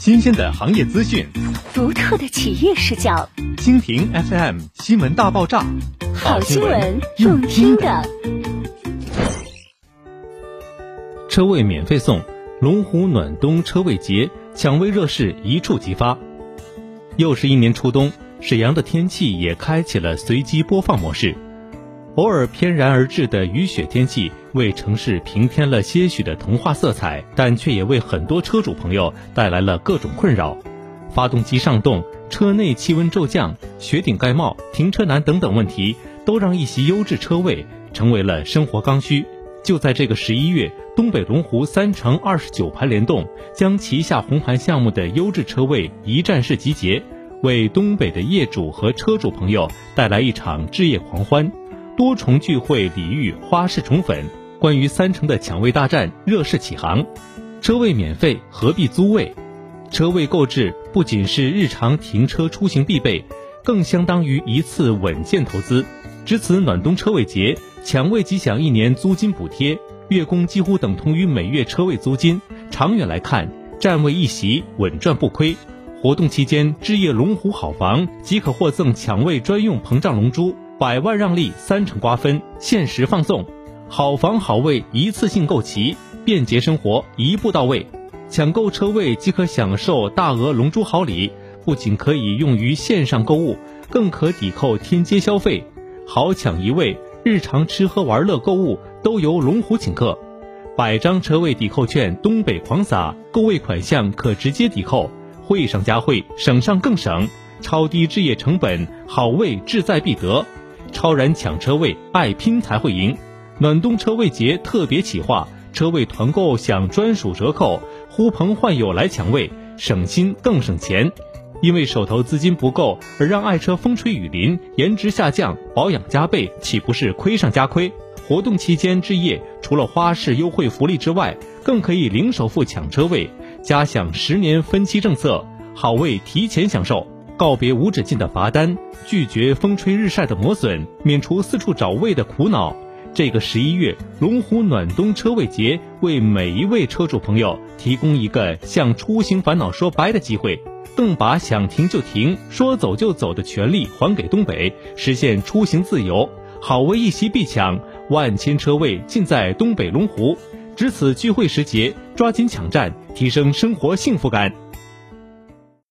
新鲜的行业资讯，独特的企业视角。蜻蜓 FM 新闻大爆炸，好新闻，用听的。车位免费送，龙湖暖冬车位节抢位热势一触即发。又是一年初冬，沈阳的天气也开启了随机播放模式。偶尔翩然而至的雨雪天气，为城市平添了些许的童话色彩，但却也为很多车主朋友带来了各种困扰。发动机上冻、车内气温骤降、雪顶盖帽、停车难等等问题，都让一席优质车位成为了生活刚需。就在这个十一月，东北龙湖三城二十九盘联动，将旗下红盘项目的优质车位一站式集结，为东北的业主和车主朋友带来一场置业狂欢。多重聚会礼遇，花式宠粉。关于三城的抢位大战热势起航，车位免费何必租位？车位购置不仅是日常停车出行必备，更相当于一次稳健投资。值此暖冬车位节，抢位即享一年租金补贴，月供几乎等同于每月车位租金。长远来看，占位一席稳赚不亏。活动期间，置业龙湖好房即可获赠抢位专用膨胀龙珠。百万让利，三成瓜分，限时放送，好房好位一次性购齐，便捷生活一步到位。抢购车位即可享受大额龙珠好礼，不仅可以用于线上购物，更可抵扣天街消费。好抢一位，日常吃喝玩乐购物都由龙湖请客。百张车位抵扣券东北狂撒，购位款项可直接抵扣，会上加会，省上更省，超低置业成本，好位志在必得。超燃抢车位，爱拼才会赢！暖冬车位节特别企划，车位团购享专属折扣，呼朋唤友来抢位，省心更省钱。因为手头资金不够而让爱车风吹雨淋，颜值下降，保养加倍，岂不是亏上加亏？活动期间置业，除了花式优惠福利之外，更可以零首付抢车位，加享十年分期政策，好位提前享受。告别无止境的罚单，拒绝风吹日晒的磨损，免除四处找位的苦恼。这个十一月，龙湖暖冬车位节为每一位车主朋友提供一个向出行烦恼说拜的机会，更把想停就停、说走就走的权利还给东北，实现出行自由。好位一席必抢，万千车位尽在东北龙湖。值此聚会时节，抓紧抢占，提升生活幸福感。